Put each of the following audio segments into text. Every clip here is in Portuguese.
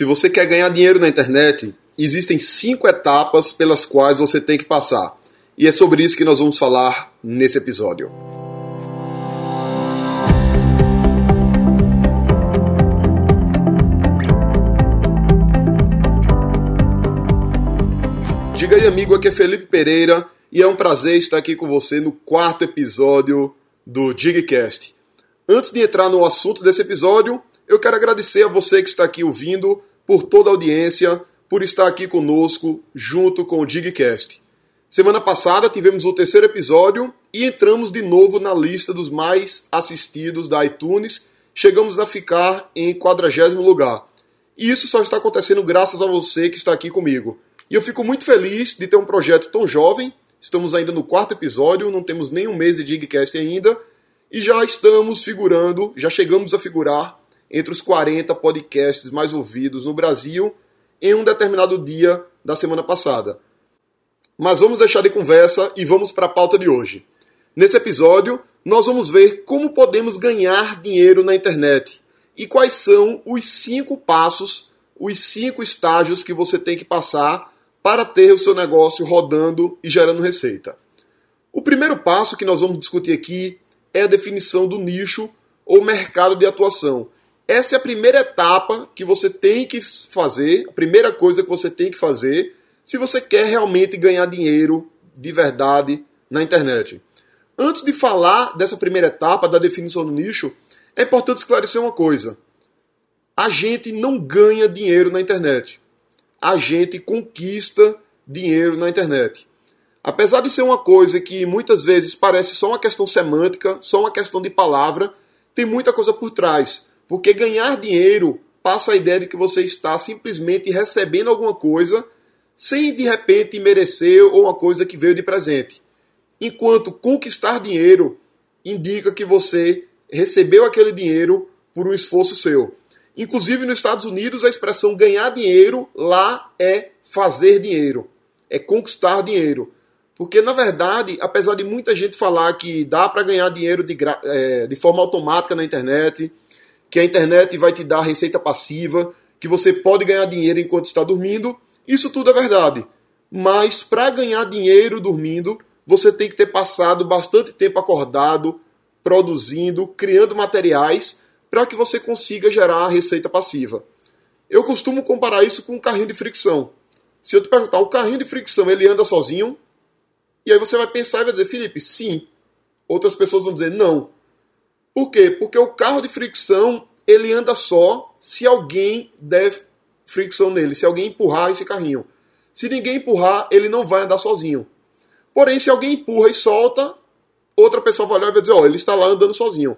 Se você quer ganhar dinheiro na internet, existem cinco etapas pelas quais você tem que passar. E é sobre isso que nós vamos falar nesse episódio. Diga aí, amigo, aqui é Felipe Pereira e é um prazer estar aqui com você no quarto episódio do Digcast. Antes de entrar no assunto desse episódio, eu quero agradecer a você que está aqui ouvindo, por toda a audiência, por estar aqui conosco junto com o Digcast. Semana passada tivemos o terceiro episódio e entramos de novo na lista dos mais assistidos da iTunes. Chegamos a ficar em quadragésimo lugar. E isso só está acontecendo graças a você que está aqui comigo. E eu fico muito feliz de ter um projeto tão jovem. Estamos ainda no quarto episódio, não temos nem um mês de Digcast ainda. E já estamos figurando, já chegamos a figurar entre os 40 podcasts mais ouvidos no Brasil em um determinado dia da semana passada. Mas vamos deixar de conversa e vamos para a pauta de hoje. Nesse episódio, nós vamos ver como podemos ganhar dinheiro na internet e quais são os cinco passos, os cinco estágios que você tem que passar para ter o seu negócio rodando e gerando receita. O primeiro passo que nós vamos discutir aqui é a definição do nicho ou mercado de atuação. Essa é a primeira etapa que você tem que fazer, a primeira coisa que você tem que fazer se você quer realmente ganhar dinheiro de verdade na internet. Antes de falar dessa primeira etapa da definição do nicho, é importante esclarecer uma coisa. A gente não ganha dinheiro na internet. A gente conquista dinheiro na internet. Apesar de ser uma coisa que muitas vezes parece só uma questão semântica, só uma questão de palavra, tem muita coisa por trás. Porque ganhar dinheiro passa a ideia de que você está simplesmente recebendo alguma coisa sem de repente merecer ou uma coisa que veio de presente. Enquanto conquistar dinheiro indica que você recebeu aquele dinheiro por um esforço seu. Inclusive nos Estados Unidos a expressão ganhar dinheiro lá é fazer dinheiro, é conquistar dinheiro. Porque, na verdade, apesar de muita gente falar que dá para ganhar dinheiro de, é, de forma automática na internet, que a internet vai te dar receita passiva, que você pode ganhar dinheiro enquanto está dormindo. Isso tudo é verdade. Mas para ganhar dinheiro dormindo, você tem que ter passado bastante tempo acordado, produzindo, criando materiais para que você consiga gerar a receita passiva. Eu costumo comparar isso com um carrinho de fricção. Se eu te perguntar, o carrinho de fricção ele anda sozinho? E aí você vai pensar e vai dizer, Felipe, sim. Outras pessoas vão dizer, não. Por quê? Porque o carro de fricção ele anda só se alguém der fricção nele, se alguém empurrar esse carrinho. Se ninguém empurrar, ele não vai andar sozinho. Porém, se alguém empurra e solta, outra pessoa vai olhar e vai dizer: Ó, oh, ele está lá andando sozinho.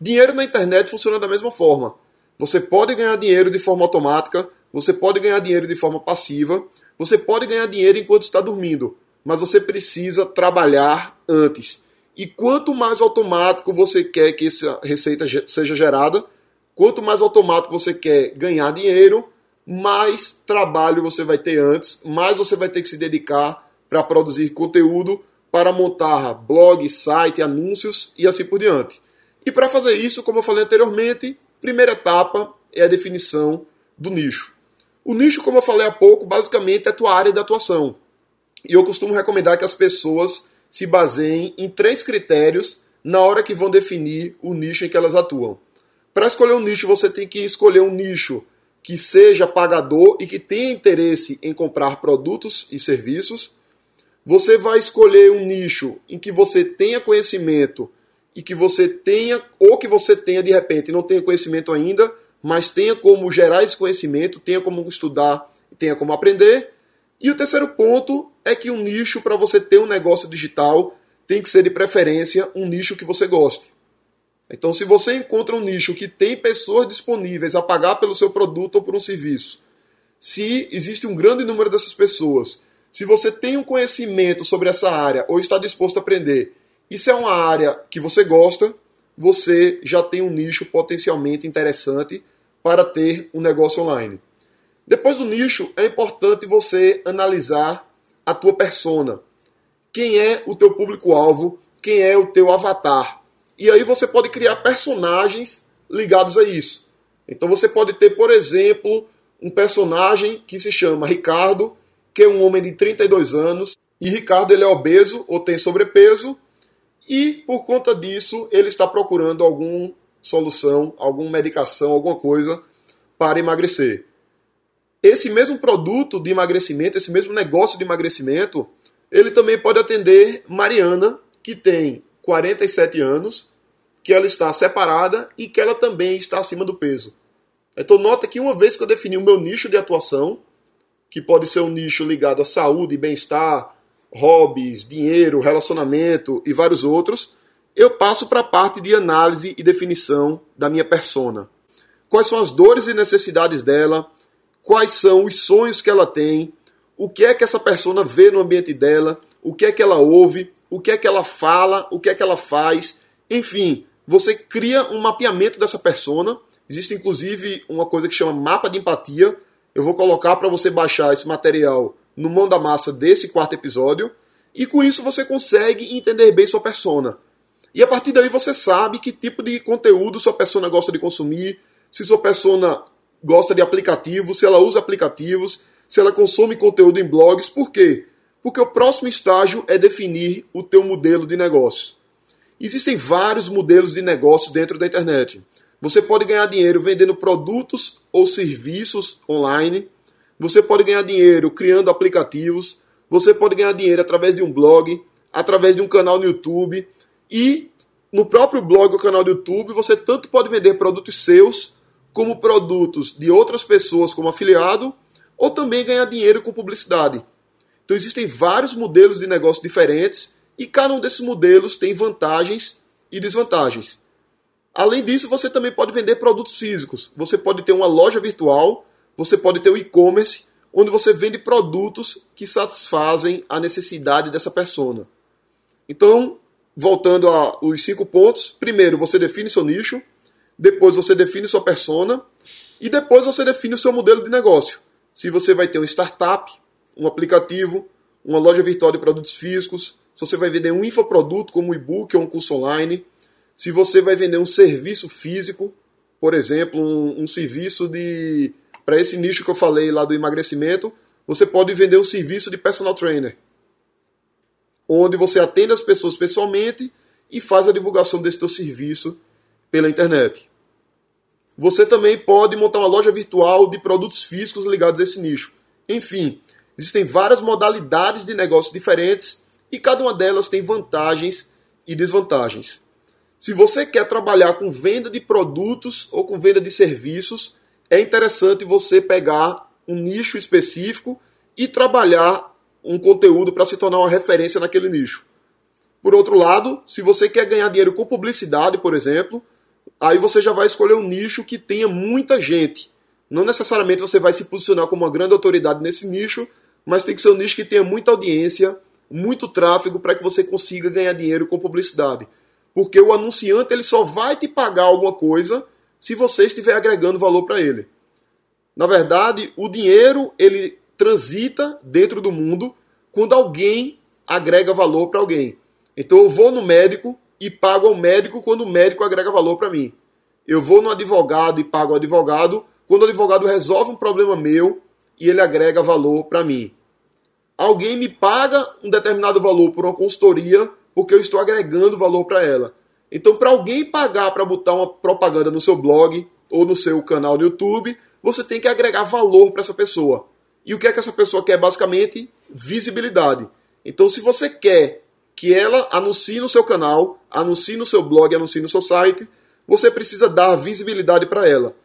Dinheiro na internet funciona da mesma forma. Você pode ganhar dinheiro de forma automática, você pode ganhar dinheiro de forma passiva, você pode ganhar dinheiro enquanto está dormindo, mas você precisa trabalhar antes. E quanto mais automático você quer que essa receita seja gerada, quanto mais automático você quer ganhar dinheiro, mais trabalho você vai ter antes, mais você vai ter que se dedicar para produzir conteúdo, para montar blog, site, anúncios e assim por diante. E para fazer isso, como eu falei anteriormente, primeira etapa é a definição do nicho. O nicho, como eu falei há pouco, basicamente é a tua área de atuação. E eu costumo recomendar que as pessoas se baseiem em três critérios na hora que vão definir o nicho em que elas atuam. Para escolher um nicho, você tem que escolher um nicho que seja pagador e que tenha interesse em comprar produtos e serviços. Você vai escolher um nicho em que você tenha conhecimento e que você tenha, ou que você tenha de repente, não tenha conhecimento ainda, mas tenha como gerar esse conhecimento, tenha como estudar, tenha como aprender. E o terceiro ponto é que um nicho para você ter um negócio digital tem que ser de preferência um nicho que você goste. Então, se você encontra um nicho que tem pessoas disponíveis a pagar pelo seu produto ou por um serviço, se existe um grande número dessas pessoas, se você tem um conhecimento sobre essa área ou está disposto a aprender, isso é uma área que você gosta, você já tem um nicho potencialmente interessante para ter um negócio online. Depois do nicho, é importante você analisar a tua persona. Quem é o teu público-alvo? Quem é o teu avatar? E aí você pode criar personagens ligados a isso. Então você pode ter, por exemplo, um personagem que se chama Ricardo, que é um homem de 32 anos, e Ricardo ele é obeso ou tem sobrepeso, e por conta disso ele está procurando alguma solução, alguma medicação, alguma coisa para emagrecer. Esse mesmo produto de emagrecimento, esse mesmo negócio de emagrecimento, ele também pode atender Mariana, que tem 47 anos, que ela está separada e que ela também está acima do peso. Então nota que uma vez que eu defini o meu nicho de atuação, que pode ser um nicho ligado à saúde, bem-estar, hobbies, dinheiro, relacionamento e vários outros, eu passo para a parte de análise e definição da minha persona. Quais são as dores e necessidades dela? Quais são os sonhos que ela tem? O que é que essa persona vê no ambiente dela? O que é que ela ouve? O que é que ela fala? O que é que ela faz? Enfim, você cria um mapeamento dessa persona. Existe inclusive uma coisa que chama mapa de empatia. Eu vou colocar para você baixar esse material no mão da massa desse quarto episódio. E com isso você consegue entender bem sua persona. E a partir daí você sabe que tipo de conteúdo sua persona gosta de consumir, se sua persona gosta de aplicativos, se ela usa aplicativos, se ela consome conteúdo em blogs. Por quê? Porque o próximo estágio é definir o teu modelo de negócio. Existem vários modelos de negócio dentro da internet. Você pode ganhar dinheiro vendendo produtos ou serviços online. Você pode ganhar dinheiro criando aplicativos. Você pode ganhar dinheiro através de um blog, através de um canal no YouTube. E no próprio blog ou canal do YouTube, você tanto pode vender produtos seus, como produtos de outras pessoas como afiliado, ou também ganhar dinheiro com publicidade. Então existem vários modelos de negócio diferentes e cada um desses modelos tem vantagens e desvantagens. Além disso, você também pode vender produtos físicos. Você pode ter uma loja virtual, você pode ter o um e-commerce, onde você vende produtos que satisfazem a necessidade dessa persona. Então, voltando aos cinco pontos, primeiro você define seu nicho, depois você define sua persona e depois você define o seu modelo de negócio. Se você vai ter uma startup, um aplicativo, uma loja virtual de produtos físicos, se você vai vender um infoproduto como um e-book ou um curso online, se você vai vender um serviço físico, por exemplo, um, um serviço de para esse nicho que eu falei lá do emagrecimento, você pode vender um serviço de personal trainer onde você atende as pessoas pessoalmente e faz a divulgação desse teu serviço pela internet. Você também pode montar uma loja virtual de produtos físicos ligados a esse nicho. Enfim, existem várias modalidades de negócio diferentes e cada uma delas tem vantagens e desvantagens. Se você quer trabalhar com venda de produtos ou com venda de serviços, é interessante você pegar um nicho específico e trabalhar um conteúdo para se tornar uma referência naquele nicho. Por outro lado, se você quer ganhar dinheiro com publicidade, por exemplo, aí você já vai escolher um nicho que tenha muita gente. Não necessariamente você vai se posicionar como uma grande autoridade nesse nicho, mas tem que ser um nicho que tenha muita audiência, muito tráfego para que você consiga ganhar dinheiro com publicidade. Porque o anunciante ele só vai te pagar alguma coisa se você estiver agregando valor para ele. Na verdade, o dinheiro ele transita dentro do mundo quando alguém agrega valor para alguém. Então eu vou no médico e pago ao médico quando o médico agrega valor para mim. Eu vou no advogado e pago ao advogado quando o advogado resolve um problema meu e ele agrega valor para mim. Alguém me paga um determinado valor por uma consultoria porque eu estou agregando valor para ela. Então, para alguém pagar para botar uma propaganda no seu blog ou no seu canal no YouTube, você tem que agregar valor para essa pessoa. E o que é que essa pessoa quer? Basicamente, visibilidade. Então, se você quer que ela anuncie no seu canal, anuncie no seu blog, anuncie no seu site, você precisa dar visibilidade para ela.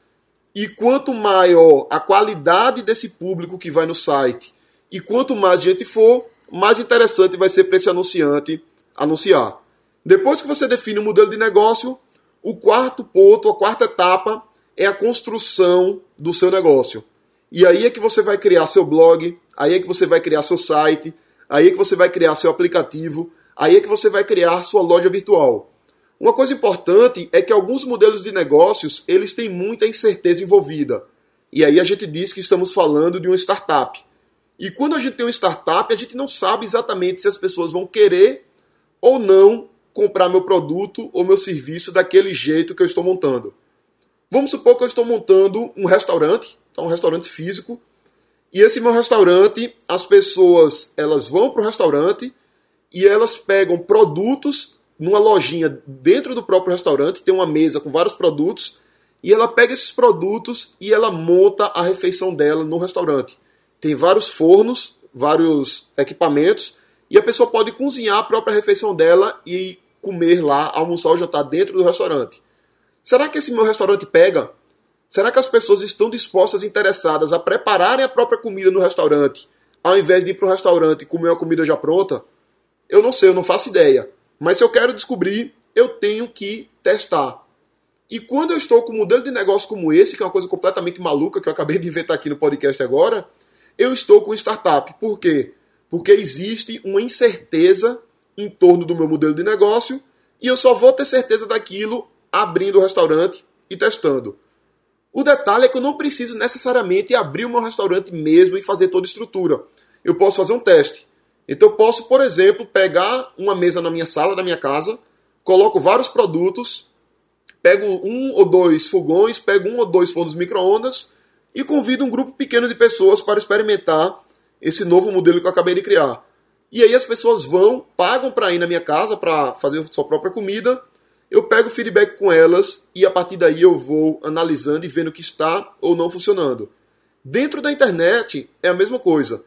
E quanto maior a qualidade desse público que vai no site, e quanto mais gente for, mais interessante vai ser para esse anunciante anunciar. Depois que você define o modelo de negócio, o quarto ponto, a quarta etapa é a construção do seu negócio. E aí é que você vai criar seu blog, aí é que você vai criar seu site, aí é que você vai criar seu aplicativo, aí é que você vai criar sua loja virtual. Uma coisa importante é que alguns modelos de negócios, eles têm muita incerteza envolvida. E aí a gente diz que estamos falando de uma startup. E quando a gente tem uma startup, a gente não sabe exatamente se as pessoas vão querer ou não comprar meu produto ou meu serviço daquele jeito que eu estou montando. Vamos supor que eu estou montando um restaurante tá um restaurante físico. E esse meu restaurante, as pessoas elas vão para o restaurante e elas pegam produtos numa lojinha dentro do próprio restaurante, tem uma mesa com vários produtos, e ela pega esses produtos e ela monta a refeição dela no restaurante. Tem vários fornos, vários equipamentos, e a pessoa pode cozinhar a própria refeição dela e comer lá, almoçar ou jantar dentro do restaurante. Será que esse meu restaurante pega? Será que as pessoas estão dispostas, interessadas a prepararem a própria comida no restaurante, ao invés de ir para o restaurante e comer uma comida já pronta? Eu não sei, eu não faço ideia. Mas se eu quero descobrir, eu tenho que testar. E quando eu estou com um modelo de negócio como esse, que é uma coisa completamente maluca que eu acabei de inventar aqui no podcast agora, eu estou com startup. Por quê? Porque existe uma incerteza em torno do meu modelo de negócio e eu só vou ter certeza daquilo abrindo o restaurante e testando. O detalhe é que eu não preciso necessariamente abrir o meu restaurante mesmo e fazer toda a estrutura. Eu posso fazer um teste. Então eu posso, por exemplo, pegar uma mesa na minha sala, na minha casa, coloco vários produtos, pego um ou dois fogões, pego um ou dois fornos micro-ondas e convido um grupo pequeno de pessoas para experimentar esse novo modelo que eu acabei de criar. E aí as pessoas vão, pagam para ir na minha casa para fazer sua própria comida. Eu pego feedback com elas e a partir daí eu vou analisando e vendo o que está ou não funcionando. Dentro da internet é a mesma coisa.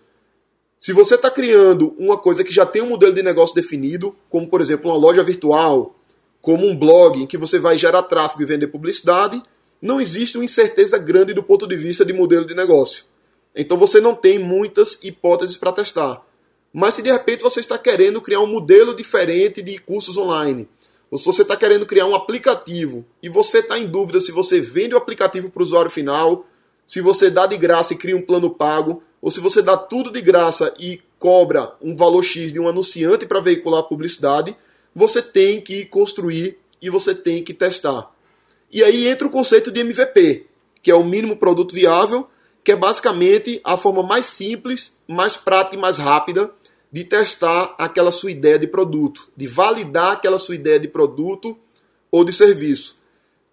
Se você está criando uma coisa que já tem um modelo de negócio definido, como por exemplo uma loja virtual, como um blog em que você vai gerar tráfego e vender publicidade, não existe uma incerteza grande do ponto de vista de modelo de negócio. Então você não tem muitas hipóteses para testar. Mas se de repente você está querendo criar um modelo diferente de cursos online, ou se você está querendo criar um aplicativo e você está em dúvida se você vende o aplicativo para o usuário final, se você dá de graça e cria um plano pago, ou se você dá tudo de graça e cobra um valor X de um anunciante para veicular a publicidade, você tem que construir e você tem que testar. E aí entra o conceito de MVP, que é o mínimo produto viável, que é basicamente a forma mais simples, mais prática e mais rápida de testar aquela sua ideia de produto, de validar aquela sua ideia de produto ou de serviço.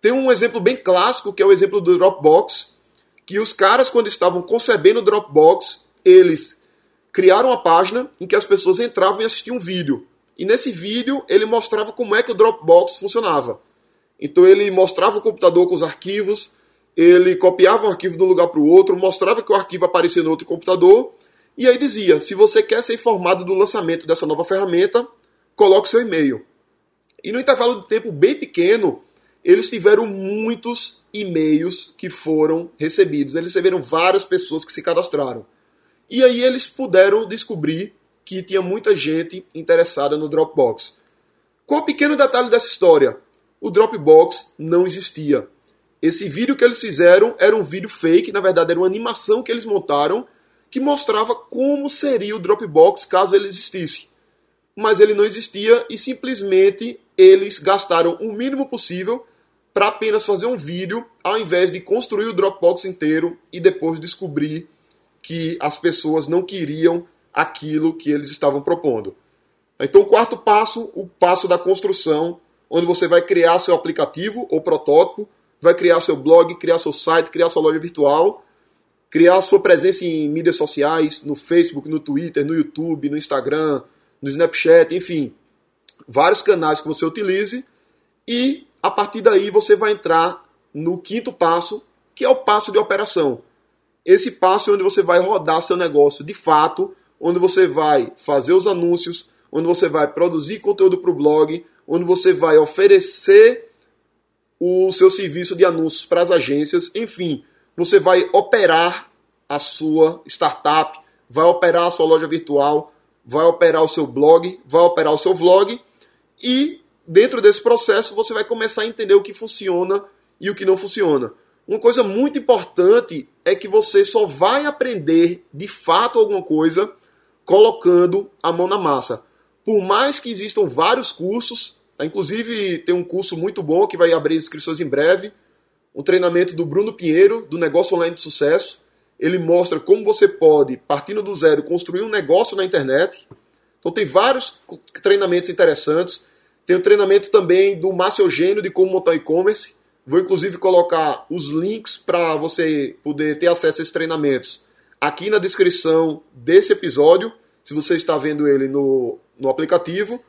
Tem um exemplo bem clássico que é o exemplo do Dropbox, que os caras quando estavam concebendo o Dropbox, eles criaram uma página em que as pessoas entravam e assistiam um vídeo. E nesse vídeo ele mostrava como é que o Dropbox funcionava. Então ele mostrava o computador com os arquivos, ele copiava um arquivo de um lugar para o outro, mostrava que o arquivo aparecia no outro computador e aí dizia: se você quer ser informado do lançamento dessa nova ferramenta, coloque seu e-mail. E no intervalo de tempo bem pequeno, eles tiveram muitos e-mails que foram recebidos. Eles receberam várias pessoas que se cadastraram. E aí eles puderam descobrir que tinha muita gente interessada no Dropbox. Qual o pequeno detalhe dessa história? O Dropbox não existia. Esse vídeo que eles fizeram era um vídeo fake, na verdade era uma animação que eles montaram que mostrava como seria o Dropbox caso ele existisse. Mas ele não existia e simplesmente eles gastaram o mínimo possível para apenas fazer um vídeo, ao invés de construir o Dropbox inteiro e depois descobrir que as pessoas não queriam aquilo que eles estavam propondo. Então, o quarto passo, o passo da construção, onde você vai criar seu aplicativo ou protótipo, vai criar seu blog, criar seu site, criar sua loja virtual criar sua presença em mídias sociais, no Facebook, no Twitter, no YouTube, no Instagram, no Snapchat, enfim, vários canais que você utilize e a partir daí você vai entrar no quinto passo, que é o passo de operação. Esse passo é onde você vai rodar seu negócio de fato, onde você vai fazer os anúncios, onde você vai produzir conteúdo para o blog, onde você vai oferecer o seu serviço de anúncios para as agências, enfim, você vai operar a sua startup, vai operar a sua loja virtual, vai operar o seu blog, vai operar o seu vlog e dentro desse processo você vai começar a entender o que funciona e o que não funciona. Uma coisa muito importante é que você só vai aprender de fato alguma coisa colocando a mão na massa. Por mais que existam vários cursos, inclusive tem um curso muito bom que vai abrir inscrições em breve, um treinamento do Bruno Pinheiro, do Negócio Online de Sucesso. Ele mostra como você pode, partindo do zero, construir um negócio na internet. Então tem vários treinamentos interessantes. Tem o treinamento também do Márcio Eugênio de como montar e-commerce. Vou inclusive colocar os links para você poder ter acesso a esses treinamentos aqui na descrição desse episódio, se você está vendo ele no, no aplicativo,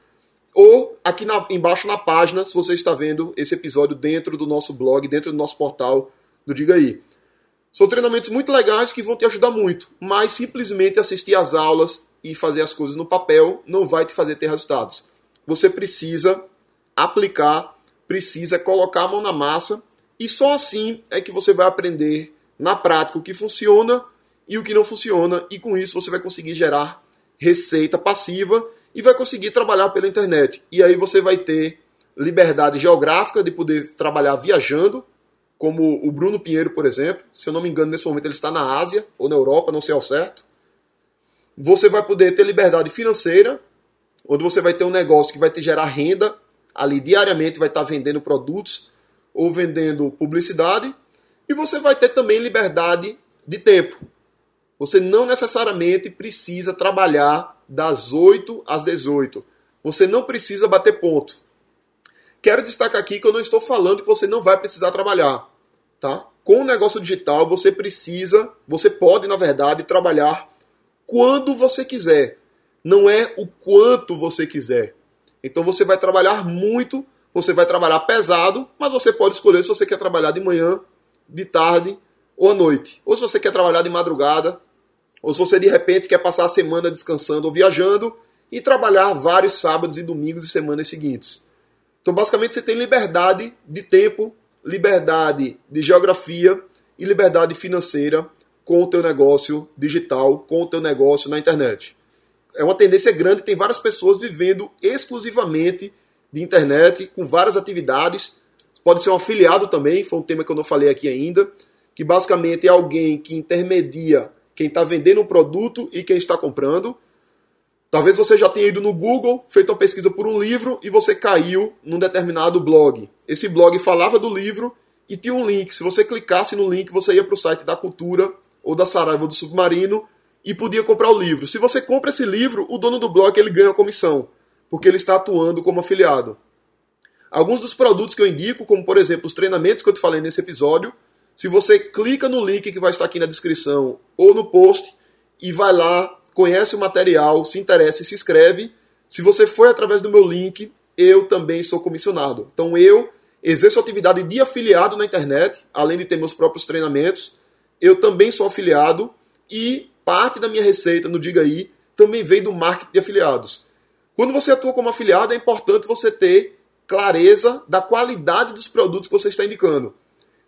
ou aqui na, embaixo na página, se você está vendo esse episódio dentro do nosso blog, dentro do nosso portal do Diga Aí. São treinamentos muito legais que vão te ajudar muito, mas simplesmente assistir às aulas e fazer as coisas no papel não vai te fazer ter resultados. Você precisa aplicar, precisa colocar a mão na massa e só assim é que você vai aprender na prática o que funciona e o que não funciona, e com isso você vai conseguir gerar receita passiva e vai conseguir trabalhar pela internet. E aí você vai ter liberdade geográfica de poder trabalhar viajando, como o Bruno Pinheiro, por exemplo. Se eu não me engano, nesse momento ele está na Ásia ou na Europa, não sei ao certo. Você vai poder ter liberdade financeira, onde você vai ter um negócio que vai te gerar renda ali diariamente, vai estar vendendo produtos ou vendendo publicidade. E você vai ter também liberdade de tempo. Você não necessariamente precisa trabalhar das 8 às 18. Você não precisa bater ponto. Quero destacar aqui que eu não estou falando que você não vai precisar trabalhar, tá? Com o negócio digital, você precisa, você pode, na verdade, trabalhar quando você quiser. Não é o quanto você quiser. Então você vai trabalhar muito, você vai trabalhar pesado, mas você pode escolher se você quer trabalhar de manhã, de tarde ou à noite. Ou se você quer trabalhar de madrugada, ou se você de repente quer passar a semana descansando ou viajando e trabalhar vários sábados e domingos e semanas seguintes. Então, basicamente, você tem liberdade de tempo, liberdade de geografia e liberdade financeira com o teu negócio digital, com o teu negócio na internet. É uma tendência grande, tem várias pessoas vivendo exclusivamente de internet, com várias atividades. Pode ser um afiliado também, foi um tema que eu não falei aqui ainda, que basicamente é alguém que intermedia quem está vendendo um produto e quem está comprando. Talvez você já tenha ido no Google, feito uma pesquisa por um livro e você caiu num determinado blog. Esse blog falava do livro e tinha um link. Se você clicasse no link, você ia para o site da Cultura ou da Saraiva do Submarino e podia comprar o livro. Se você compra esse livro, o dono do blog ele ganha a comissão, porque ele está atuando como afiliado. Alguns dos produtos que eu indico, como por exemplo os treinamentos que eu te falei nesse episódio, se você clica no link que vai estar aqui na descrição ou no post e vai lá, conhece o material, se interessa e se inscreve. Se você foi através do meu link, eu também sou comissionado. Então eu exerço atividade de afiliado na internet, além de ter meus próprios treinamentos. Eu também sou afiliado e parte da minha receita no Diga Aí também vem do marketing de afiliados. Quando você atua como afiliado, é importante você ter clareza da qualidade dos produtos que você está indicando.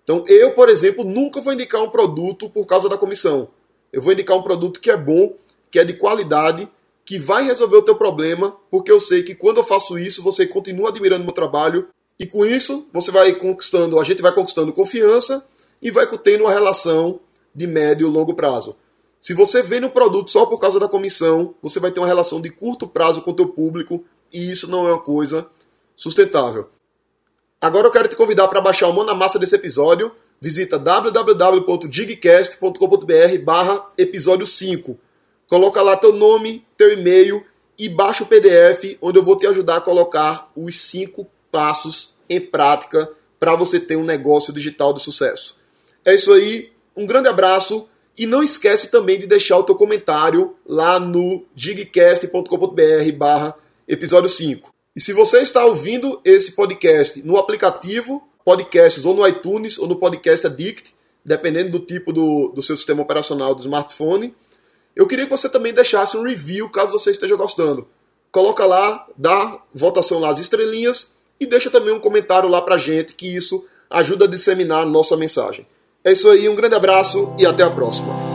Então, eu, por exemplo, nunca vou indicar um produto por causa da comissão. Eu vou indicar um produto que é bom, que é de qualidade, que vai resolver o teu problema, porque eu sei que quando eu faço isso, você continua admirando o meu trabalho e com isso você vai conquistando, a gente vai conquistando confiança e vai tendo uma relação de médio e longo prazo. Se você vende um produto só por causa da comissão, você vai ter uma relação de curto prazo com o teu público e isso não é uma coisa sustentável. Agora eu quero te convidar para baixar o mão na massa desse episódio. Visita www.digcast.com.br barra episódio 5. Coloca lá teu nome, teu e-mail e baixa o PDF onde eu vou te ajudar a colocar os cinco passos em prática para você ter um negócio digital de sucesso. É isso aí, um grande abraço e não esquece também de deixar o teu comentário lá no digcast.com.br barra episódio 5. E se você está ouvindo esse podcast no aplicativo Podcasts ou no iTunes ou no Podcast Addict, dependendo do tipo do, do seu sistema operacional do smartphone, eu queria que você também deixasse um review caso você esteja gostando. Coloca lá, dá votação lá as estrelinhas e deixa também um comentário lá pra gente, que isso ajuda a disseminar a nossa mensagem. É isso aí, um grande abraço e até a próxima.